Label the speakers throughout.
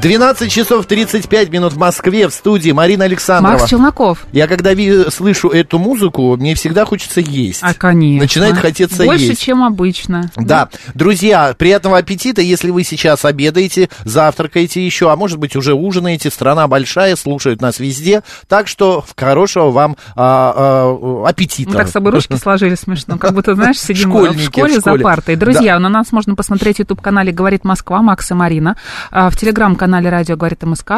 Speaker 1: 12 часов 35 минут в Москве в студии Марина Александрова.
Speaker 2: Макс Челноков.
Speaker 1: Я когда ви- слышу эту музыку, мне всегда хочется есть.
Speaker 2: А, конечно.
Speaker 1: Начинает хотеться
Speaker 2: Больше,
Speaker 1: есть.
Speaker 2: чем обычно.
Speaker 1: Да, друзья, приятного аппетита, если вы сейчас обедаете, завтракаете еще, а может быть уже ужинаете, страна большая, слушают нас везде, так что хорошего вам а, а, аппетита.
Speaker 2: Мы так с собой ручки сложили смешно, как будто, знаешь, сидим
Speaker 1: Школьники
Speaker 2: в школе,
Speaker 1: в школе.
Speaker 2: за партой. Друзья, на нас можно посмотреть в YouTube-канале «Говорит Москва», Макс и Марина, а, в Телеграм-канале «Радио говорит МСК».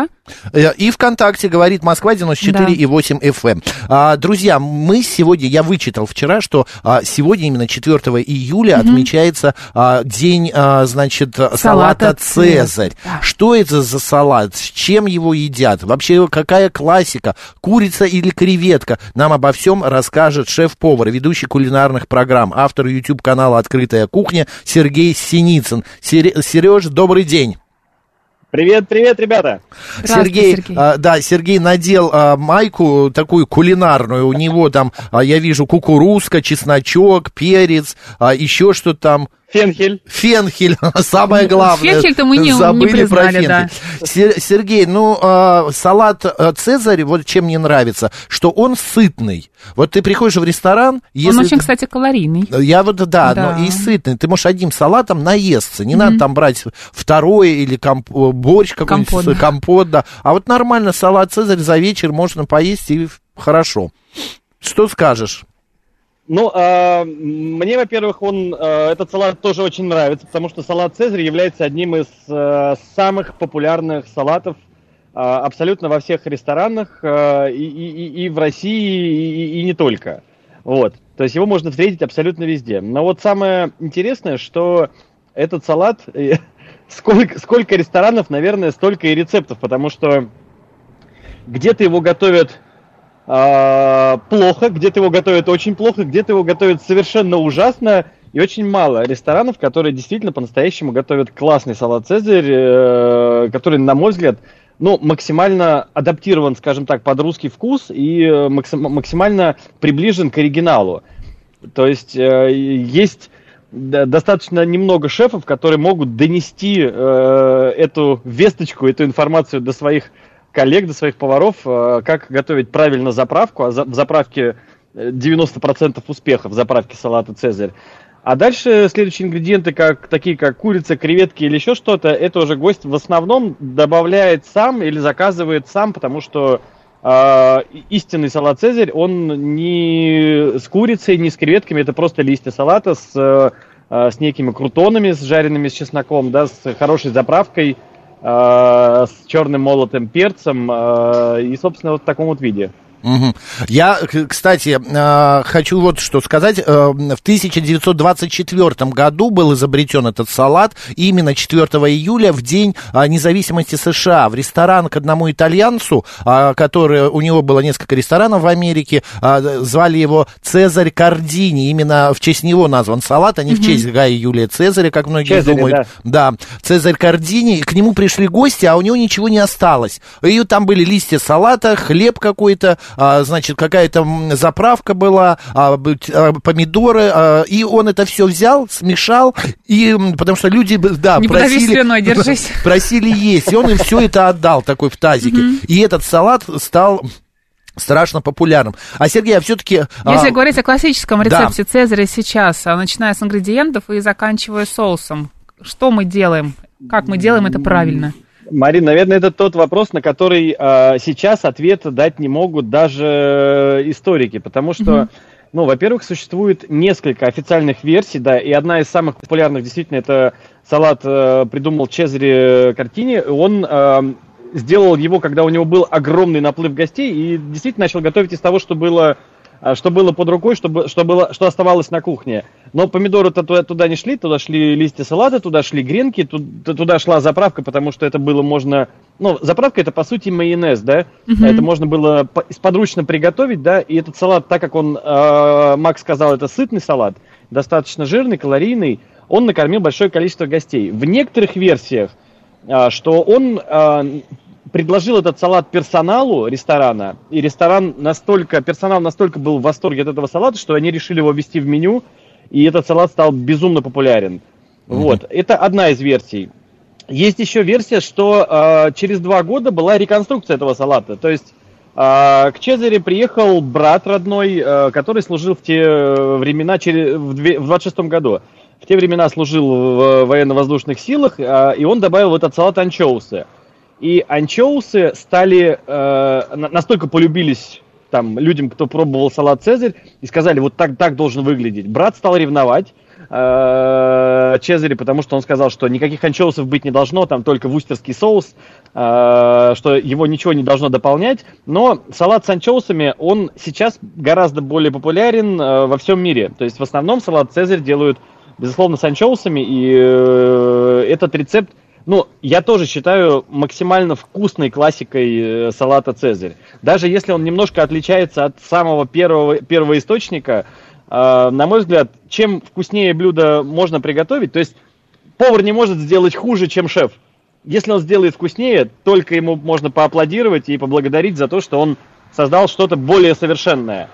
Speaker 1: Э, И ВКонтакте говорит Москва 94 и 8 FM. А, друзья, мы сегодня, я вычитал вчера, что а, сегодня именно 4 июля отмечается а, день, а, значит, салата,
Speaker 2: Салата
Speaker 1: Цезарь.
Speaker 2: «Цезарь», да.
Speaker 1: Что это за салат? С чем его едят? Вообще, какая классика? Курица или креветка? Нам обо всем расскажет шеф-повар, ведущий кулинарных программ, автор YouTube-канала «Открытая кухня» Сергей Синицын. Сереж, добрый день.
Speaker 3: Привет, привет, ребята.
Speaker 1: Сергей,
Speaker 2: Сергей.
Speaker 1: а, да, Сергей надел а, майку такую кулинарную. У него там, а, я вижу, кукурузка, чесночок, перец, а, еще что там.
Speaker 3: Фенхель.
Speaker 1: Фенхель, самое главное.
Speaker 2: Фенхель-то мы не- не
Speaker 1: Забыли про
Speaker 2: признали, да.
Speaker 1: фенхель. Сер- Сергей, ну, а, салат а, Цезарь, вот чем мне нравится, что он сытный. Вот ты приходишь в ресторан, если...
Speaker 2: Он очень, кстати, калорийный.
Speaker 1: Я вот, да,
Speaker 2: Да.
Speaker 1: но и сытный. Ты можешь одним салатом наесться. Не надо там брать второе или комп- э, борщ какой-нибудь,
Speaker 2: Компот, да.
Speaker 1: компот, да. А вот нормально салат Цезарь за вечер можно поесть и хорошо. Что скажешь?
Speaker 3: Ну, а, мне, во-первых, он, а, этот салат тоже очень нравится, потому что салат Цезарь является одним из а, самых популярных салатов абсолютно во всех ресторанах и- и- и в России, и, и не только. Вот. То есть его можно встретить абсолютно везде. Но вот самое интересное, что этот салат, э, сколько, сколько ресторанов, наверное, столько и рецептов, потому что где-то его готовят а, плохо, где-то его готовят очень плохо, где-то его готовят совершенно ужасно, и очень мало ресторанов, которые действительно по-настоящему готовят классный салат Цезарь, э, который, на мой взгляд, ну, максимально адаптирован, скажем так, под русский вкус и э, максим- максимально приближен к оригиналу. То есть э, есть достаточно немного шефов, которые могут донести э, эту весточку, эту информацию до своих коллег, до своих поваров, э, как готовить правильно заправку, а в заправке э, 90% успеха в заправке салата Цезарь. А дальше следующие ингредиенты, как, такие как курица, креветки или еще что-то, это уже гость в основном добавляет сам или заказывает сам, потому что э, истинный салат Цезарь, он не с курицей, не с креветками, это просто листья салата с, э, э, с некими крутонами, с жареными с чесноком, да, с хорошей заправкой, э, с черным молотым перцем э, и, собственно, вот в таком вот виде.
Speaker 1: Мгм. Я, кстати, э, хочу вот что сказать. Э, В 1924 году был изобретен этот салат. Именно 4 июля, в день э, независимости США, в ресторан к одному итальянцу, э, который, у него было несколько ресторанов в Америке, звали его Цезарь Кардини. Именно в честь него назван салат, а не в честь Гая Юлия Цезаря, как многие
Speaker 3: Цезаря,
Speaker 1: думают. Да, Цезарь Кардини. К нему пришли гости, а у него ничего не осталось. И там были листья салата, хлеб какой-то, а, значит, какая-то заправка была, а, а, помидоры, а, и он это все взял, смешал, и, потому что люди, да,
Speaker 2: Не
Speaker 1: просили...
Speaker 2: слюной, держись.
Speaker 1: Просили есть, и он им все это отдал такой в тазике. И этот салат стал страшно популярным. А, Сергей, а все-таки...
Speaker 2: Если говорить о классическом
Speaker 1: да.
Speaker 2: рецепте Цезаря сейчас, а начиная с ингредиентов и заканчивая соусом, что мы делаем? Как мы делаем это правильно?
Speaker 3: Марин, наверное, это тот вопрос, на который э, сейчас ответ дать не могут даже историки, потому что, ну, во-первых, существует несколько официальных версий, да, и одна из самых популярных действительно это салат э, придумал Чезаре Картини. Он э, сделал его, когда у него был огромный наплыв гостей, и действительно начал готовить из того, что было что было под рукой, что, бы- что, было, что оставалось на кухне. Но помидоры-то туда, туда не шли, туда шли листья салата, туда шли гренки, ту- туда шла заправка, потому что это было можно... Ну, заправка это, по сути, майонез, да? Это можно было по- сподручно приготовить, да? И этот салат, так как он, э, Макс сказал, это сытный салат, достаточно жирный, калорийный, он накормил большое количество гостей. В некоторых версиях, а, что он а, предложил этот салат персоналу ресторана, и ресторан настолько, персонал настолько был в восторге от этого салата, что они решили его ввести в меню, и этот салат стал безумно популярен. Вот, это одна из версий. Есть еще версия, что э, через два года была реконструкция этого салата. То есть э, к Чезаре приехал брат родной, э, который служил в те времена, через, в, две, в 26 году. В те времена служил в военно-воздушных силах, э, и он добавил в этот салат анчоусы. И анчоусы стали, э, настолько полюбились там людям, кто пробовал салат Цезарь, и сказали, вот так, так должен выглядеть. Брат стал ревновать э, Чезаре, потому что он сказал, что никаких анчоусов быть не должно, там только вустерский соус, э, что его ничего не должно дополнять. Но салат с анчоусами, он сейчас гораздо более популярен э, во всем мире. То есть в основном салат Цезарь делают, безусловно, с анчоусами, и э, этот рецепт ну, я тоже считаю максимально вкусной классикой э, салата Цезарь. Даже если он немножко отличается от самого первого, первого источника, э, на мой взгляд, чем вкуснее блюдо можно приготовить, то есть повар не может сделать хуже, чем шеф. Если он сделает вкуснее, только ему можно поаплодировать и поблагодарить за то, что он создал что-то более совершенное.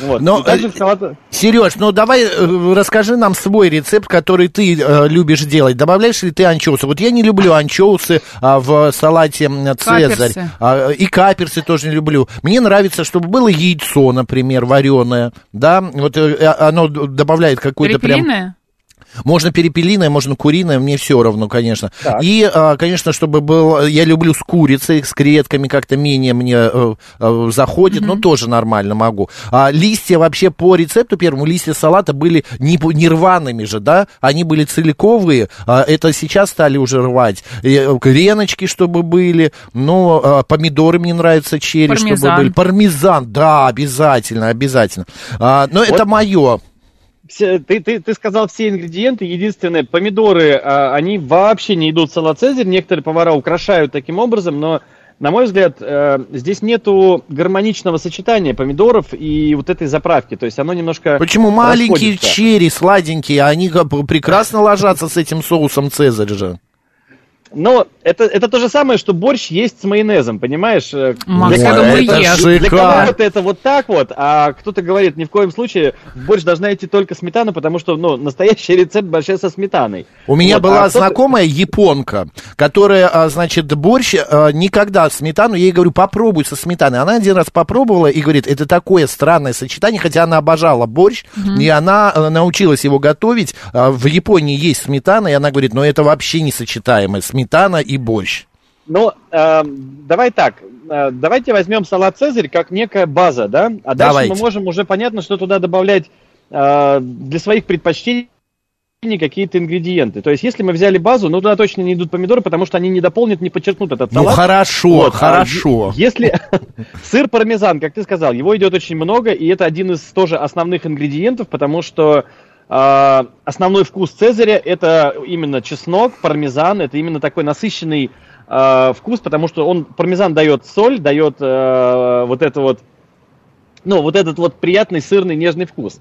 Speaker 1: Вот. Но, также салат... Сереж, ну давай э, расскажи нам свой рецепт, который ты э, любишь делать. Добавляешь ли ты анчоусы? Вот я не люблю анчоусы а, в салате Цезарь. А, и каперсы тоже не люблю. Мне нравится, чтобы было яйцо, например, вареное. Да, вот э, оно добавляет какой-то прям... Можно перепелиное, можно куриное, мне все равно, конечно. Так. И, а, конечно, чтобы был... Я люблю с курицей, с креветками как-то менее мне э, э, заходит, mm-hmm. но тоже нормально могу. А листья вообще по рецепту первому, листья салата были не, не рваными же, да? Они были целиковые, а это сейчас стали уже рвать. И, греночки, чтобы были, но а, помидоры мне нравятся, черри, Пармезан. чтобы были. Пармезан, да, обязательно, обязательно. А, но вот. это мое
Speaker 3: все, ты, ты, ты сказал все ингредиенты. Единственное, помидоры, а, они вообще не идут в салат Цезарь. Некоторые повара украшают таким образом, но, на мой взгляд, э, здесь нету гармоничного сочетания помидоров и вот этой заправки. То есть оно немножко
Speaker 1: Почему маленькие черри, сладенькие, они прекрасно ложатся с этим соусом Цезарь же?
Speaker 3: Но это, это то же самое, что борщ есть с майонезом, понимаешь? Э,
Speaker 2: Макс, для, кого,
Speaker 3: для, для кого-то это вот так вот, а кто-то говорит, ни в коем случае в борщ должна идти только сметана, потому что, ну, настоящий рецепт борща со сметаной.
Speaker 1: У меня вот, была а знакомая японка, которая, а, значит, борщ а, никогда сметану, я ей говорю, попробуй со сметаной. Она один раз попробовала и говорит, это такое странное сочетание, хотя она обожала борщ, угу. и она а, научилась его готовить. В Японии есть сметана, и она говорит, но это вообще несочетаемое, сметана и борщ.
Speaker 3: Ну, э, давай так. Э, давайте возьмем салат Цезарь как некая база, да? А дальше давайте. мы можем уже понятно, что туда добавлять э, для своих предпочтений какие-то ингредиенты. То есть, если мы взяли базу, ну туда точно не идут помидоры, потому что они не дополнят, не подчеркнут этот ну, салат.
Speaker 1: Ну хорошо, вот. А хорошо.
Speaker 3: А, если сыр пармезан, как ты сказал, его идет очень много, и это один из тоже основных ингредиентов, потому что основной вкус Цезаря это именно чеснок, пармезан, это именно такой насыщенный э, вкус, потому что он пармезан дает соль, дает э, вот это вот, ну, вот этот вот приятный сырный нежный вкус.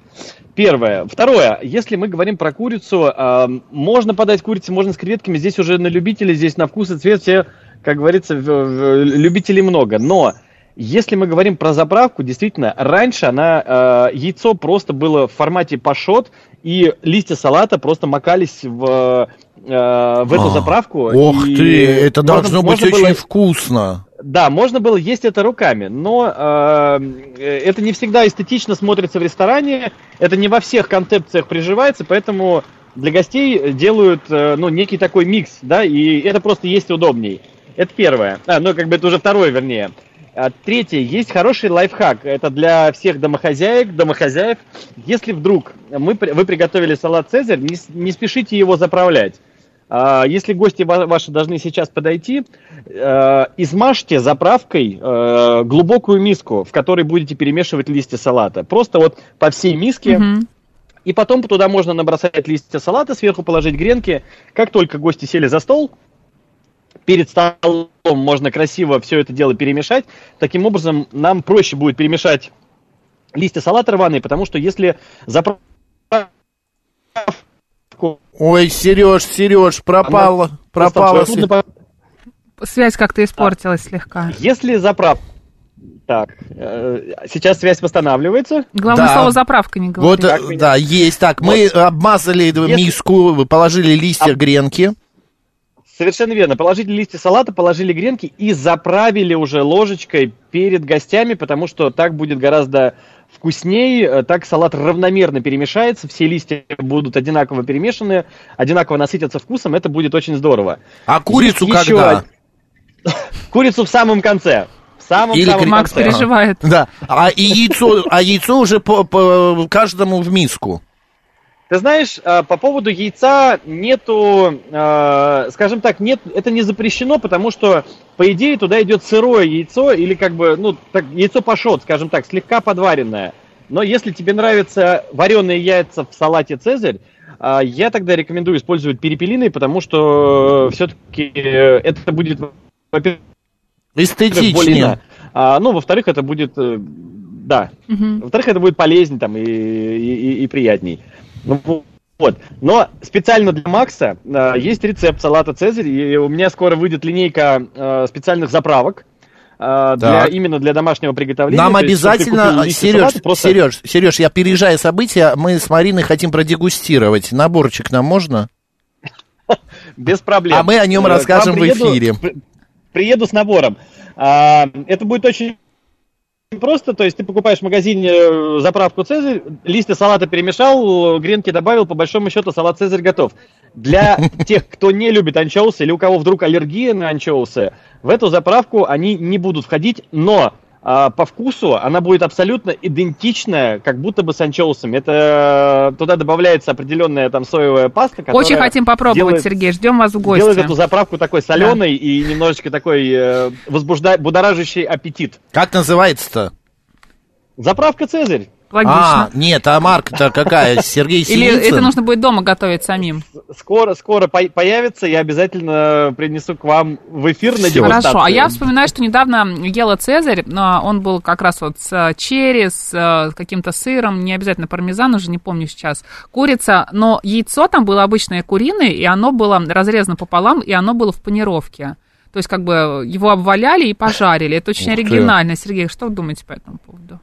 Speaker 3: Первое. Второе. Если мы говорим про курицу, э, можно подать курицу, можно с креветками. Здесь уже на любителей, здесь на вкус и цвет все, как говорится, в, в, любителей много. Но если мы говорим про заправку, действительно, раньше она, э, яйцо просто было в формате пашот, и листья салата просто макались в Э, в эту а, заправку.
Speaker 1: Ох ты, это можно, должно быть можно очень было... вкусно.
Speaker 3: Да, можно было есть это руками, но э, это не всегда эстетично смотрится в ресторане, это не во всех концепциях приживается, поэтому для гостей делают э, ну, некий такой микс, да, и это просто есть удобней. Это первое. А, ну, как бы это уже второе, вернее. А, третье, есть хороший лайфхак. Это для всех домохозяек, домохозяев. Если вдруг мы, вы приготовили салат Цезарь, не, не спешите его заправлять. А, если гости ваши должны сейчас подойти, э, измажьте заправкой э, глубокую миску, в которой будете перемешивать листья салата. Просто вот по всей миске. Угу. И потом туда можно набросать листья салата, сверху положить гренки. Как только гости сели за стол, перед столом можно красиво все это дело перемешать. Таким образом, нам проще будет перемешать листья салата рваные, потому что если заправка
Speaker 1: Ой, Сереж, Сереж, пропала, пропала.
Speaker 2: Связь как-то испортилась слегка.
Speaker 3: Если заправ... Так, э, сейчас связь восстанавливается.
Speaker 2: Главное
Speaker 1: Да.
Speaker 2: слово заправка не
Speaker 1: Вот,
Speaker 2: говори.
Speaker 1: э, да, есть. Так, мы обмазали миску, положили листья
Speaker 3: А-
Speaker 1: гренки.
Speaker 3: Совершенно верно. Положили листья салата, положили гренки и заправили уже ложечкой перед гостями, потому что так будет гораздо вкуснее, э, так салат равномерно перемешается, все листья будут одинаково перемешаны, одинаково насытятся вкусом, это будет очень здорово.
Speaker 1: А курицу
Speaker 3: Есть
Speaker 1: когда?
Speaker 3: Курицу в самом конце. В самом,
Speaker 1: Или
Speaker 3: самом
Speaker 2: Макс
Speaker 3: конце.
Speaker 2: переживает.
Speaker 1: Да. А и яйцо, а яйцо уже по, по каждому в миску.
Speaker 3: Ты знаешь, э, по поводу яйца нету, э, скажем так, нет, это не запрещено, потому что, по идее, туда идет сырое яйцо или как бы, ну, так, яйцо пашот, скажем так, слегка подваренное. Но если тебе нравятся вареные яйца в салате Цезарь, э, я тогда рекомендую использовать перепелиные, потому что все-таки это будет, во-первых, а, ну, во-вторых, это будет, э, да,
Speaker 2: Мгм.
Speaker 3: во-вторых, это будет полезнее там и, и, и- приятней. Ну, вот. Но специально для Макса э, есть рецепт салата Цезарь, и у меня скоро выйдет линейка э, специальных заправок. э, для, именно для домашнего приготовления.
Speaker 1: Нам
Speaker 3: есть,
Speaker 1: обязательно, Сереж,
Speaker 3: салата, просто-
Speaker 1: Сереж, Сереж, я опережая события, мы с Мариной хотим продегустировать. Наборчик нам можно?
Speaker 3: Без проблем.
Speaker 1: А мы о нем
Speaker 3: Э,
Speaker 1: расскажем в эфире.
Speaker 3: при- Приеду с набором. А, это будет очень просто, то есть ты покупаешь в магазине э, заправку Цезарь, листья салата перемешал, гренки добавил, по большому счету салат Цезарь готов. Для тех, кто не любит анчоусы или у кого вдруг аллергия на анчоусы, в эту заправку они не будут входить, но по вкусу она будет абсолютно идентичная, как будто бы с анчоусами. Это э, туда добавляется определенная там соевая паста, которая
Speaker 2: Очень хотим попробовать,
Speaker 3: делает-
Speaker 2: Сергей. Ждем вас в
Speaker 3: Делает
Speaker 2: гости.
Speaker 3: эту заправку такой соленой и немножечко такой э, возбужда... будоражащий аппетит.
Speaker 1: Как называется-то?
Speaker 3: Заправка Цезарь.
Speaker 2: Логично.
Speaker 1: А, нет, а марка-то какая? Сергей
Speaker 2: Или
Speaker 1: Синицын?
Speaker 2: это нужно будет дома готовить самим?
Speaker 3: Скоро, скоро по- появится, я обязательно принесу к вам в эфир на дегустацию.
Speaker 2: Хорошо. А я вспоминаю, что недавно ела Цезарь, но он был как раз вот с э, черри, с э, каким-то сыром, не обязательно пармезан, уже не помню сейчас, курица, но яйцо там было обычное куриное, и оно было разрезано пополам, и оно было в панировке. То есть как бы его обваляли и пожарили. Это очень оригинально. Сергей, что вы думаете по этому поводу?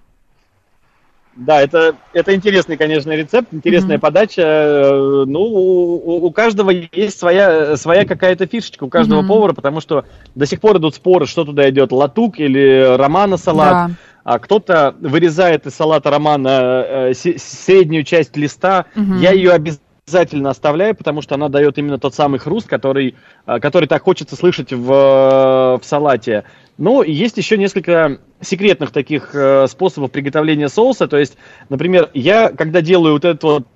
Speaker 3: Да, это, это интересный, конечно, рецепт, интересная
Speaker 2: Мгм.
Speaker 3: подача. Ну, у, у каждого есть своя, своя какая-то фишечка, у каждого
Speaker 2: Мгм.
Speaker 3: повара, потому что до сих пор идут споры, что туда идет, латук или романа салат.
Speaker 2: Да.
Speaker 3: А кто-то вырезает из салата романа э, среднюю часть листа.
Speaker 2: Мгм.
Speaker 3: Я ее обязательно оставляю, потому что она дает именно тот самый хруст, который, э, который так хочется слышать в, э, в салате. Ну, и есть еще несколько секретных таких э, способов приготовления соуса. То есть, например, я, когда делаю вот этот вот,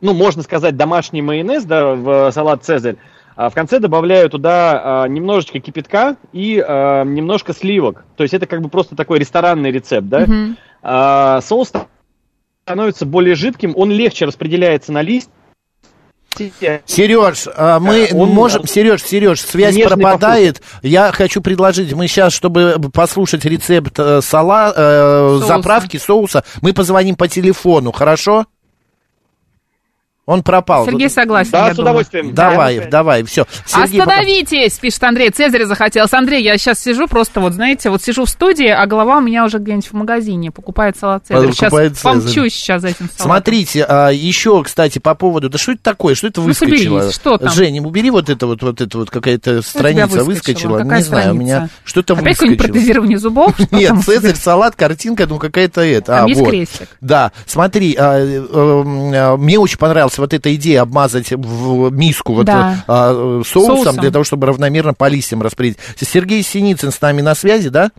Speaker 3: ну, можно сказать, домашний майонез, да, в салат Цезарь, а в конце добавляю туда а, немножечко кипятка и а, немножко сливок. То есть это как бы просто такой ресторанный рецепт, да?
Speaker 2: Мгм.
Speaker 3: А, соус становится более жидким, он легче распределяется на лист.
Speaker 1: Сереж, а мы
Speaker 3: Э, он-
Speaker 1: можем... Сереж, Сереж, связь пропадает. Я хочу предложить, мы сейчас, чтобы послушать рецепт э, сала, э,
Speaker 2: Соуса.
Speaker 1: заправки соуса, мы позвоним по телефону, хорошо? Он пропал.
Speaker 2: Сергей согласен,
Speaker 3: Да,
Speaker 2: я
Speaker 3: с
Speaker 2: думаю.
Speaker 3: удовольствием.
Speaker 1: Давай,
Speaker 3: Да.
Speaker 1: давай, все.
Speaker 2: Остановитесь, пишет Андрей. Цезаря захотелось. Андрей, я сейчас сижу просто, вот знаете, вот сижу в студии, а голова у меня уже где-нибудь в магазине покупает салат Цезарь. Сейчас
Speaker 1: Покупает Цезарь.
Speaker 2: помчусь сейчас за этим салатом.
Speaker 1: Смотрите, а, еще, кстати, по поводу, да что это такое, что это
Speaker 2: Ну,
Speaker 1: выскочило?
Speaker 2: соберись, что там?
Speaker 1: Женя, убери вот это вот, вот это вот какая-то страница выскочила.
Speaker 2: Какая
Speaker 1: Не знаю, у меня
Speaker 2: страница?
Speaker 1: что-то
Speaker 2: Опять какое-нибудь
Speaker 1: выскочило.
Speaker 2: протезирование зубов?
Speaker 1: Нет? Цезарь, салат, картинка, ну какая-то это.
Speaker 2: Там
Speaker 1: а,
Speaker 2: есть
Speaker 1: вот.
Speaker 2: крестик.
Speaker 1: Да, смотри, а, э, э, мне очень понравилась вот эта идея обмазать в миску вот
Speaker 2: Да.
Speaker 1: а, э, соусом,
Speaker 2: Соусом.
Speaker 1: для того, чтобы равномерно по листьям распределить. Сергей Синицын с нами на связи, да?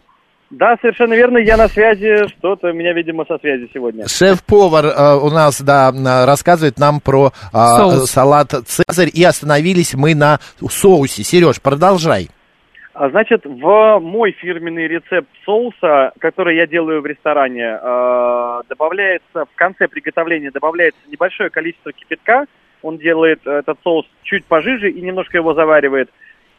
Speaker 3: Да, совершенно верно, я на связи, что-то у меня, видимо, со связи сегодня.
Speaker 1: Шеф-повар э, у нас, да, рассказывает нам про
Speaker 2: Соус.
Speaker 1: салат Цезарь, и остановились мы на соусе. Сереж, продолжай.
Speaker 3: А, Значит, в мой фирменный рецепт соуса, который я делаю в ресторане, э, добавляется в конце приготовления добавляется небольшое количество кипятка. Он делает этот соус чуть пожиже и немножко его заваривает.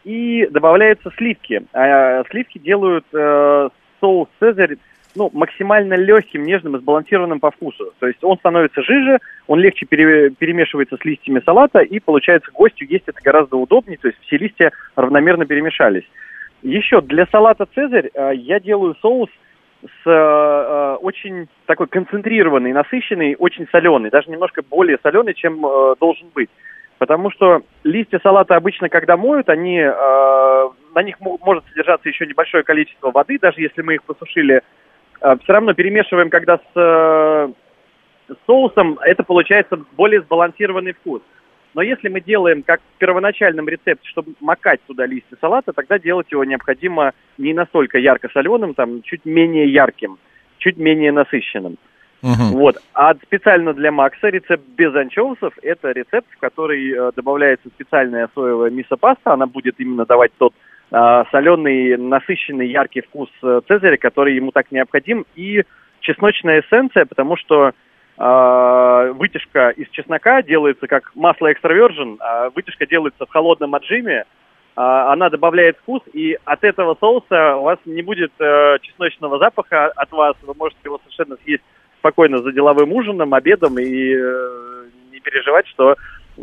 Speaker 3: И добавляются сливки. А сливки делают э, соус Цезарь ну, максимально легким, нежным и сбалансированным по вкусу. То есть он становится жиже, он легче пере- перемешивается с листьями салата, и получается гостю есть это гораздо удобнее, то есть все листья равномерно перемешались. Еще для салата «Цезарь» э, я делаю соус с э, э, очень такой концентрированный, насыщенный, очень соленый, даже немножко более соленый, чем э, должен быть. Потому что листья салата обычно, когда моют, они, э, на них мо- может содержаться еще небольшое количество воды, даже если мы их посушили. Э, все равно перемешиваем, когда с, э, с соусом, это получается более сбалансированный вкус. Но если мы делаем как в первоначальном рецепте, чтобы макать туда листья салата, тогда делать его необходимо не настолько ярко-соленым, там чуть менее ярким, чуть менее насыщенным.
Speaker 1: Мгм.
Speaker 3: Вот. А специально для Макса рецепт без анчоусов – это рецепт, в который э, добавляется специальная соевая мисо-паста. Она будет именно давать тот э, соленый, насыщенный, яркий вкус э, цезаря, который ему так необходим. И чесночная эссенция, потому что вытяжка из чеснока делается как масло экстра virgin, а вытяжка делается в холодном отжиме, а, она добавляет вкус, и от этого соуса у вас не будет э, чесночного запаха от вас. Вы можете его совершенно съесть спокойно за деловым ужином, обедом и э, не переживать, что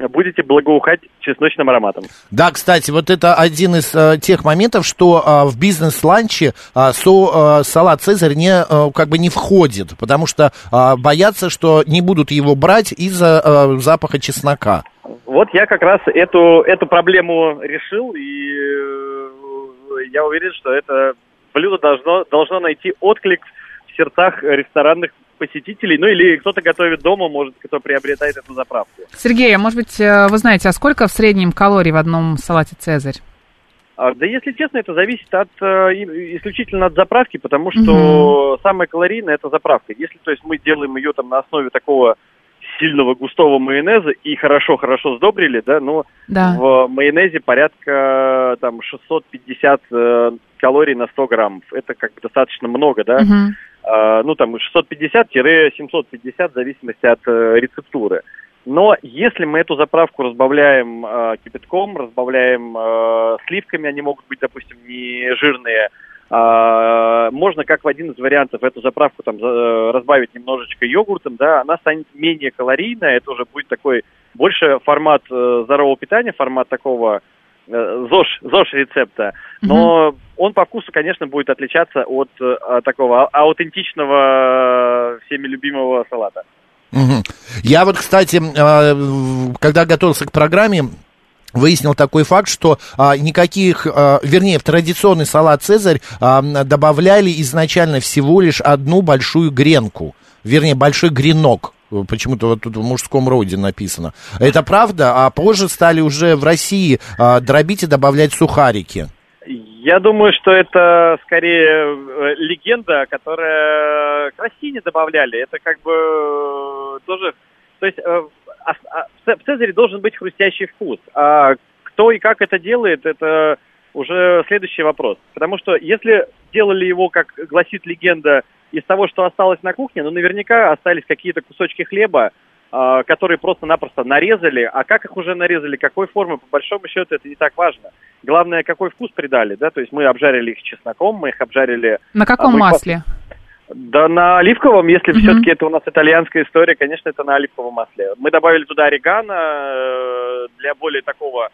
Speaker 3: будете благоухать чесночным ароматом.
Speaker 1: Да, кстати, вот это один из э, тех моментов, что э, в бизнес-ланче э, со- э, салат Цезарь не, э, как бы не входит, потому что э, боятся, что не будут его брать из-за э, запаха чеснока.
Speaker 3: Вот я как раз эту, эту проблему решил, и э, я уверен, что это блюдо должно, должно найти отклик в сердцах ресторанных посетителей, ну или кто-то готовит дома, может, кто приобретает эту заправку.
Speaker 2: Сергей, а может быть, э, вы знаете, а сколько в среднем калорий в одном салате «Цезарь»?
Speaker 3: А, Да, если честно, это зависит от э, исключительно от заправки, потому что самое калорийное это заправка. Если, то есть, мы делаем ее там на основе такого сильного густого майонеза и хорошо-хорошо сдобрили, да, но
Speaker 2: Да.
Speaker 3: в майонезе порядка там 650 э, калорий на 100 граммов. Это как бы достаточно много, да.
Speaker 2: Мгм.
Speaker 3: А, ну, там 650-750 в зависимости от э, рецептуры. Но если мы эту заправку разбавляем э, кипятком, разбавляем э, сливками, они могут быть, допустим, не жирные, а, можно как в один из вариантов эту заправку там за- разбавить немножечко йогуртом, да, она станет менее калорийная, это уже будет такой больше формат э, здорового питания, формат такого э, ЗОЖ, ЗОЖ рецепта, но он по вкусу, конечно, будет отличаться от э, такого а- аутентичного, э, всеми любимого салата.
Speaker 1: Мгм. Я вот, кстати, э, в- когда готовился к программе, выяснил такой факт, что а, никаких, а, вернее, в традиционный салат «Цезарь» а, добавляли изначально всего лишь одну большую гренку, вернее, большой гренок. Почему-то вот тут в мужском роде написано. Это правда, а позже стали уже в России а, дробить и добавлять сухарики.
Speaker 3: Я думаю, что это скорее э, легенда, которая к России не добавляли. Это как бы э, тоже... То есть э, а- в Цезаре должен быть хрустящий вкус. А кто и как это делает, это уже следующий вопрос. Потому что если делали его, как гласит легенда, из того, что осталось на кухне, ну, наверняка остались какие-то кусочки хлеба, а, которые просто-напросто нарезали. А как их уже нарезали, какой формы, по большому счету, это не так важно. Главное, какой вкус придали, да, то есть мы обжарили их чесноком, мы их обжарили...
Speaker 2: На каком
Speaker 3: мы
Speaker 2: масле?
Speaker 3: Да на оливковом, если
Speaker 2: Мгм.
Speaker 3: все-таки это у нас итальянская история, конечно, это на оливковом масле. Мы добавили туда орегано э, для более такого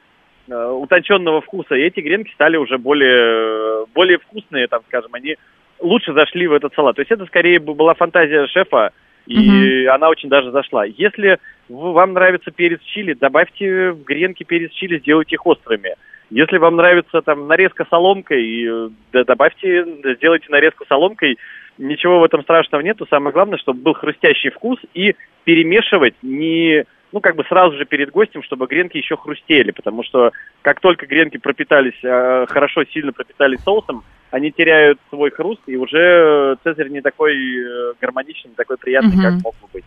Speaker 3: э, утонченного вкуса, и эти гренки стали уже более, более вкусные, там, скажем, они лучше зашли в этот салат. То есть это скорее бы была фантазия шефа, и она очень даже зашла. Если вам нравится перец чили, добавьте в гренки перец чили, сделайте их острыми. Если вам нравится там нарезка соломкой, да, добавьте, сделайте нарезку соломкой. Ничего в этом страшного нету. Самое главное, чтобы был хрустящий вкус и перемешивать не, ну, как бы сразу же перед гостем, чтобы гренки еще хрустели, потому что как только гренки пропитались, э, хорошо, сильно пропитались соусом, они теряют свой хруст, и уже цезарь не такой э, гармоничный, не такой приятный,
Speaker 2: Мгм.
Speaker 3: как мог бы быть.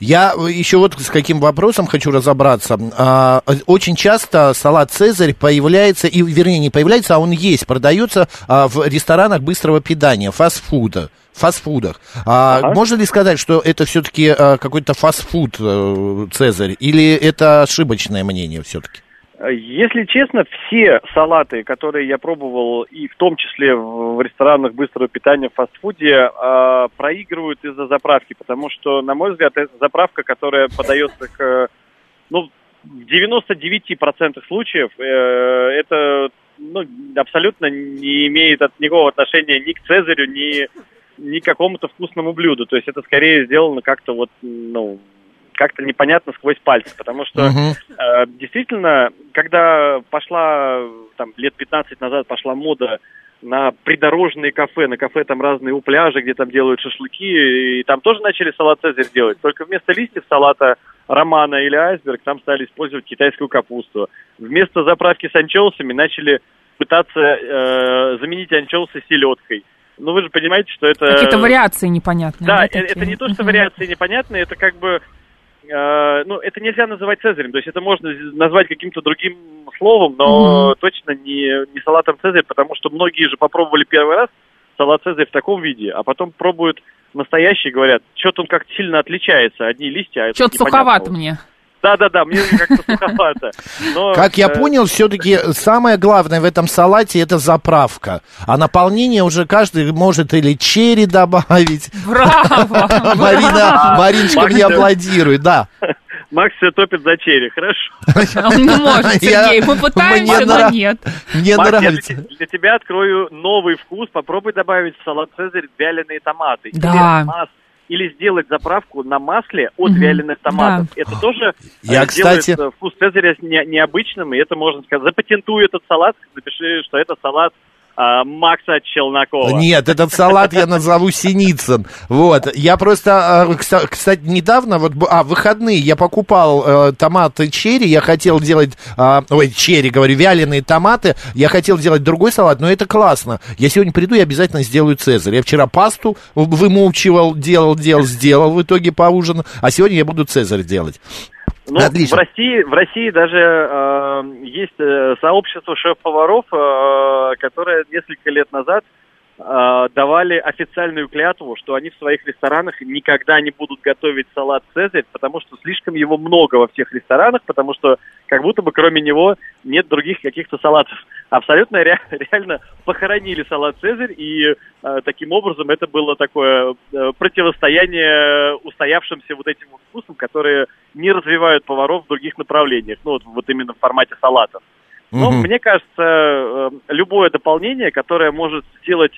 Speaker 1: Я еще вот с каким вопросом хочу разобраться. А, очень часто салат «Цезарь» появляется, и, вернее, не появляется, а он есть, продается а, в ресторанах быстрого питания, фастфуда, фастфудах. А,
Speaker 3: Ага.
Speaker 1: Можно ли сказать, что это все-таки какой-то фастфуд э, «Цезарь», или это ошибочное мнение все-таки?
Speaker 3: Если честно, все салаты, которые я пробовал, и в том числе в ресторанах быстрого питания, в фастфуде, э, проигрывают из-за заправки, потому что, на мой взгляд, это заправка, которая подается к, ну, в 99% случаев, э, это ну, абсолютно не имеет от никакого отношения ни к Цезарю, ни, к какому-то вкусному блюду. То есть это скорее сделано как-то вот, ну, как-то непонятно сквозь пальцы, потому что
Speaker 1: Мгм.
Speaker 3: э, действительно, когда пошла, там, лет 15 назад пошла мода на придорожные кафе, на кафе там разные у пляжа, где там делают шашлыки, и там тоже начали салат Цезарь делать, только вместо листьев салата романа или айсберг там стали использовать китайскую капусту. Вместо заправки с анчоусами начали пытаться э, заменить анчоусы селедкой. Ну, вы же понимаете, что это...
Speaker 2: Какие-то вариации непонятные.
Speaker 3: Да, э,
Speaker 2: такие?
Speaker 3: это не то, что вариации непонятные, это как бы, э, ну, это нельзя называть Цезарем, то есть это можно назвать каким-то другим словом, но точно не, не салатом Цезарь, потому что многие же попробовали первый раз салат Цезарь в таком виде, а потом пробуют настоящий, говорят, что-то он как-то сильно отличается, одни листья, а
Speaker 2: Что-то суховато мне.
Speaker 3: Да-да-да, мне как-то суховато. Но,
Speaker 1: Как я
Speaker 3: э,
Speaker 1: понял, все-таки самое главное в этом салате это заправка. А наполнение уже каждый может или черри добавить.
Speaker 2: Браво!
Speaker 1: Марина, Мариночка мне аплодирует, да.
Speaker 3: Макс все топит за черри, хорошо.
Speaker 2: Он не может, Сергей. Мы пытаемся, но нет.
Speaker 1: Мне нравится.
Speaker 3: для, тебя открою новый вкус. Попробуй добавить в салат Цезарь вяленые томаты.
Speaker 2: Да.
Speaker 3: Или, или сделать заправку на масле от
Speaker 2: Мгм.
Speaker 3: вяленых томатов. Это тоже
Speaker 1: Я,
Speaker 3: э,
Speaker 1: кстати-
Speaker 3: делает э, вкус Цезаря не- необычным, и это можно сказать. Запатентуй этот салат, напиши, что это салат а, Макса Челнокова.
Speaker 1: Нет, этот салат я назову Синицын. Вот. Я просто, э, кста- кстати, недавно, вот, а, выходные я покупал э, томаты черри, я хотел делать, а, ой, черри, говорю, вяленые томаты, я хотел делать другой салат, но это классно. Я сегодня приду и обязательно сделаю цезарь. Я вчера пасту вымучивал, делал, делал, сделал в итоге поужин, а сегодня я буду цезарь делать.
Speaker 3: Ну,
Speaker 1: Отлично.
Speaker 3: в России, в России даже э, есть э, сообщество шеф-поваров, э, которое несколько лет назад э, давали официальную клятву, что они в своих ресторанах никогда не будут готовить салат Цезарь, потому что слишком его много во всех ресторанах, потому что как будто бы кроме него нет других каких-то салатов. Абсолютно ре- реально похоронили салат Цезарь, и э, таким образом это было такое э, противостояние устоявшимся вот этим вкусам, которые не развивают поваров в других направлениях, ну вот, вот именно в формате салатов. Но
Speaker 1: Мгм.
Speaker 3: мне кажется, э, любое дополнение, которое может сделать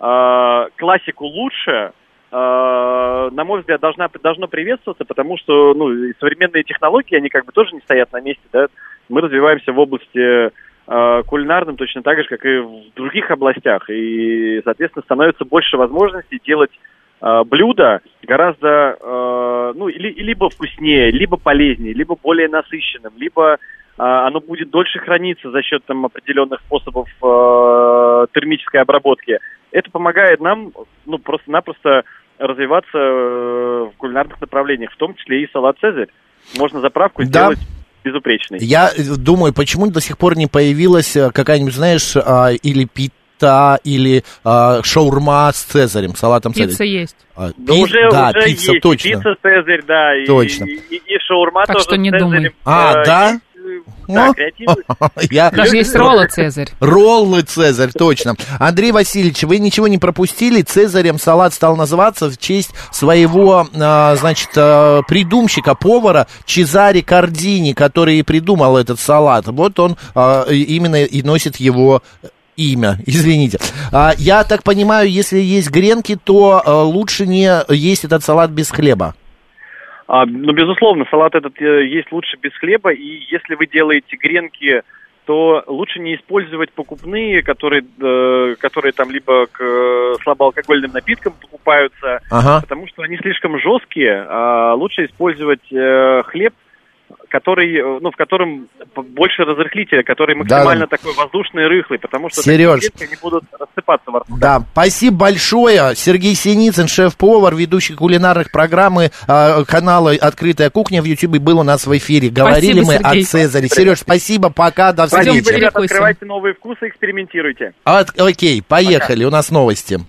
Speaker 3: э, классику лучше, э, на мой взгляд, должна, должно приветствоваться, потому что ну, современные технологии, они как бы тоже не стоят на месте. Да? Мы развиваемся в области э, кулинарном точно так же, как и в других областях. И, соответственно, становится больше возможностей делать э, блюда гораздо, э, ну, или, либо вкуснее, либо полезнее, либо более насыщенным, либо оно будет дольше храниться за счет там определенных способов э, термической обработки. Это помогает нам, ну, просто-напросто развиваться э, в кулинарных направлениях, в том числе и салат Цезарь. Можно заправку
Speaker 1: Да.
Speaker 3: сделать безупречной.
Speaker 1: Я э, думаю, почему до сих пор не появилась э, какая-нибудь, знаешь, а, или пита, или а, шаурма с цезарем, салатом
Speaker 2: Пицца
Speaker 1: цезарь.
Speaker 2: есть.
Speaker 1: А,
Speaker 3: Да
Speaker 1: пи-
Speaker 3: уже,
Speaker 1: да,
Speaker 3: уже
Speaker 1: пицца,
Speaker 3: есть.
Speaker 1: точно.
Speaker 3: Пицца Цезарь, да. и-
Speaker 1: Точно.
Speaker 3: И, и- и шаурма
Speaker 2: Так
Speaker 3: тоже
Speaker 2: что не
Speaker 3: с Цезарем.
Speaker 2: думай.
Speaker 1: А,
Speaker 3: Э,
Speaker 1: да?
Speaker 3: Да,
Speaker 1: Ну.
Speaker 3: креативно.
Speaker 1: Я...
Speaker 2: Даже есть роллы Цезарь.
Speaker 1: Роллы Цезарь, точно. Андрей Васильевич, вы ничего не пропустили. Цезарем салат стал называться в честь своего, а, значит, а, придумщика, повара Чезари Кардини, который и придумал этот салат. Вот он а, именно и носит его имя, извините. А, я так понимаю, если есть гренки, то а, лучше не есть этот салат без хлеба.
Speaker 3: А, ну, безусловно, салат этот э, есть лучше без хлеба, и если вы делаете гренки, то лучше не использовать покупные, которые, э, которые там либо к э, слабоалкогольным напиткам покупаются,
Speaker 1: Ага.
Speaker 3: потому что они слишком жесткие, а лучше использовать хлеб, который, э, ну, в котором больше разрыхлителя, который максимально такой воздушный, рыхлый, потому что
Speaker 1: Серёж.
Speaker 3: такие они будут рассыпаться во рту.
Speaker 1: Да, спасибо большое. Сергей Синицын, шеф-повар, ведущий кулинарных программы э, канала «Открытая кухня» в Ютубе был у нас в эфире. Говорили
Speaker 2: Спасибо,
Speaker 1: мы
Speaker 2: Сергей.
Speaker 1: о Цезаре. Сереж, спасибо, пока, до
Speaker 3: Спасибо,
Speaker 1: встречи.
Speaker 2: Пойдём
Speaker 3: ребята, открывайте новые вкусы, экспериментируйте.
Speaker 1: А, окей, поехали, у нас новости.